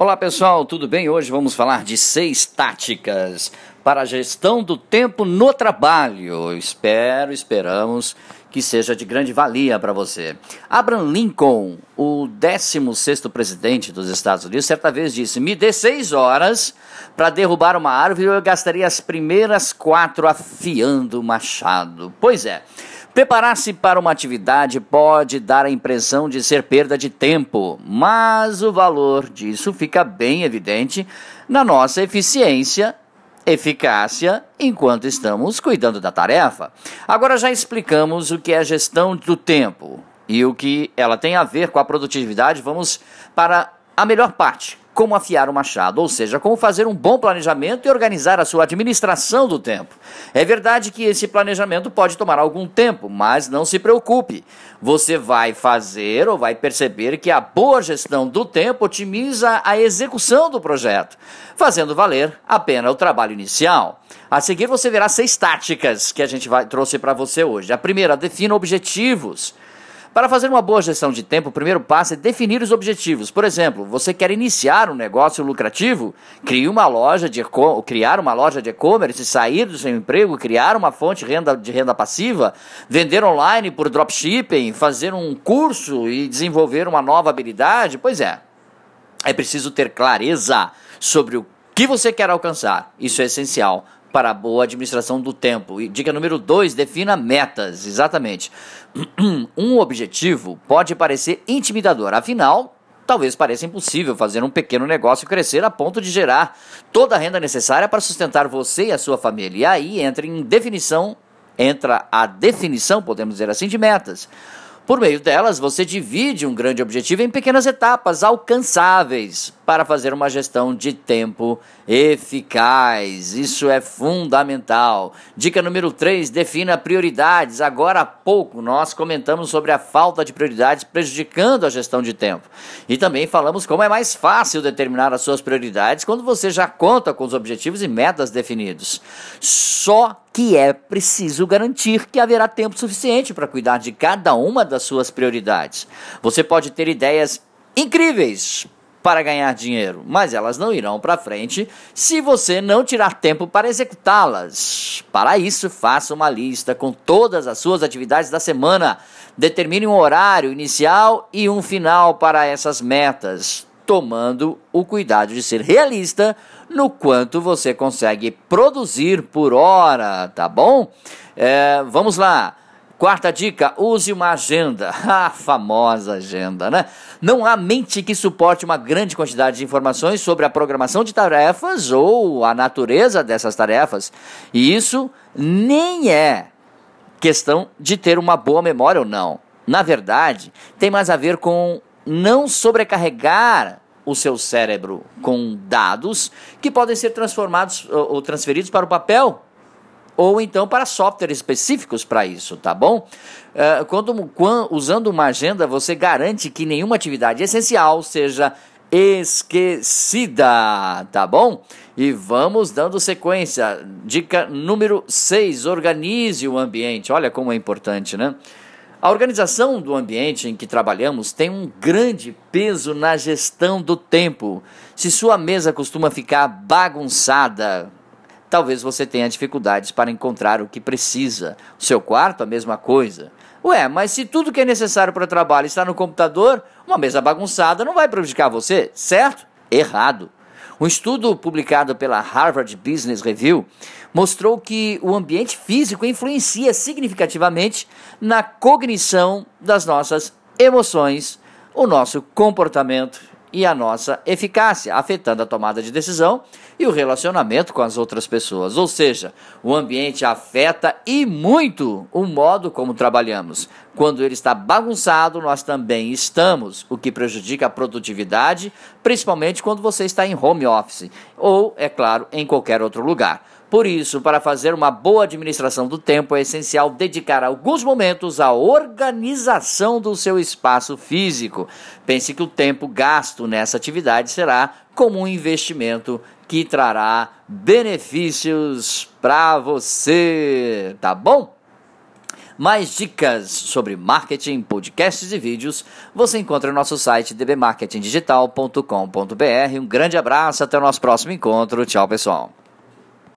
Olá pessoal, tudo bem? Hoje vamos falar de seis táticas para a gestão do tempo no trabalho. Espero, esperamos que seja de grande valia para você. Abraham Lincoln, o 16º presidente dos Estados Unidos, certa vez disse: "Me dê seis horas para derrubar uma árvore, eu gastaria as primeiras quatro afiando o machado." Pois é. Preparar-se para uma atividade pode dar a impressão de ser perda de tempo, mas o valor disso fica bem evidente na nossa eficiência eficácia enquanto estamos cuidando da tarefa. Agora já explicamos o que é a gestão do tempo e o que ela tem a ver com a produtividade. Vamos para a melhor parte, como afiar o machado, ou seja, como fazer um bom planejamento e organizar a sua administração do tempo. É verdade que esse planejamento pode tomar algum tempo, mas não se preocupe. Você vai fazer ou vai perceber que a boa gestão do tempo otimiza a execução do projeto, fazendo valer a pena o trabalho inicial. A seguir você verá seis táticas que a gente vai, trouxe para você hoje. A primeira, defina objetivos. Para fazer uma boa gestão de tempo, o primeiro passo é definir os objetivos. Por exemplo, você quer iniciar um negócio lucrativo? Crie uma loja de criar uma loja de e-commerce, sair do seu emprego, criar uma fonte de renda, de renda passiva, vender online por dropshipping, fazer um curso e desenvolver uma nova habilidade? Pois é. É preciso ter clareza sobre o que você quer alcançar. Isso é essencial para a boa administração do tempo. E dica número 2, defina metas. Exatamente. Um objetivo pode parecer intimidador, afinal, talvez pareça impossível fazer um pequeno negócio crescer a ponto de gerar toda a renda necessária para sustentar você e a sua família. E aí entra em definição, entra a definição, podemos dizer assim, de metas. Por meio delas, você divide um grande objetivo em pequenas etapas alcançáveis para fazer uma gestão de tempo eficaz. Isso é fundamental. Dica número 3: defina prioridades. Agora há pouco nós comentamos sobre a falta de prioridades prejudicando a gestão de tempo. E também falamos como é mais fácil determinar as suas prioridades quando você já conta com os objetivos e metas definidos. Só que é preciso garantir que haverá tempo suficiente para cuidar de cada uma das suas prioridades. Você pode ter ideias incríveis para ganhar dinheiro, mas elas não irão para frente se você não tirar tempo para executá-las. Para isso, faça uma lista com todas as suas atividades da semana. Determine um horário inicial e um final para essas metas, tomando o cuidado de ser realista no quanto você consegue produzir por hora, tá bom? É, vamos lá. Quarta dica, use uma agenda. A famosa agenda, né? Não há mente que suporte uma grande quantidade de informações sobre a programação de tarefas ou a natureza dessas tarefas. E isso nem é questão de ter uma boa memória ou não. Na verdade, tem mais a ver com não sobrecarregar o seu cérebro com dados que podem ser transformados ou transferidos para o papel ou então para softwares específicos para isso, tá bom? Uh, quando, quando, usando uma agenda, você garante que nenhuma atividade essencial seja esquecida, tá bom? E vamos dando sequência. Dica número 6: organize o ambiente. Olha como é importante, né? A organização do ambiente em que trabalhamos tem um grande peso na gestão do tempo. Se sua mesa costuma ficar bagunçada, talvez você tenha dificuldades para encontrar o que precisa. O seu quarto, a mesma coisa. Ué, mas se tudo que é necessário para o trabalho está no computador, uma mesa bagunçada não vai prejudicar você, certo? Errado. Um estudo publicado pela Harvard Business Review mostrou que o ambiente físico influencia significativamente na cognição das nossas emoções, o nosso comportamento e a nossa eficácia, afetando a tomada de decisão e o relacionamento com as outras pessoas. Ou seja, o ambiente afeta e muito o modo como trabalhamos. Quando ele está bagunçado, nós também estamos, o que prejudica a produtividade, principalmente quando você está em home office ou, é claro, em qualquer outro lugar. Por isso, para fazer uma boa administração do tempo, é essencial dedicar alguns momentos à organização do seu espaço físico. Pense que o tempo gasto nessa atividade será como um investimento que trará benefícios para você, tá bom? Mais dicas sobre marketing, podcasts e vídeos você encontra no nosso site dbmarketingdigital.com.br. Um grande abraço, até o nosso próximo encontro. Tchau, pessoal.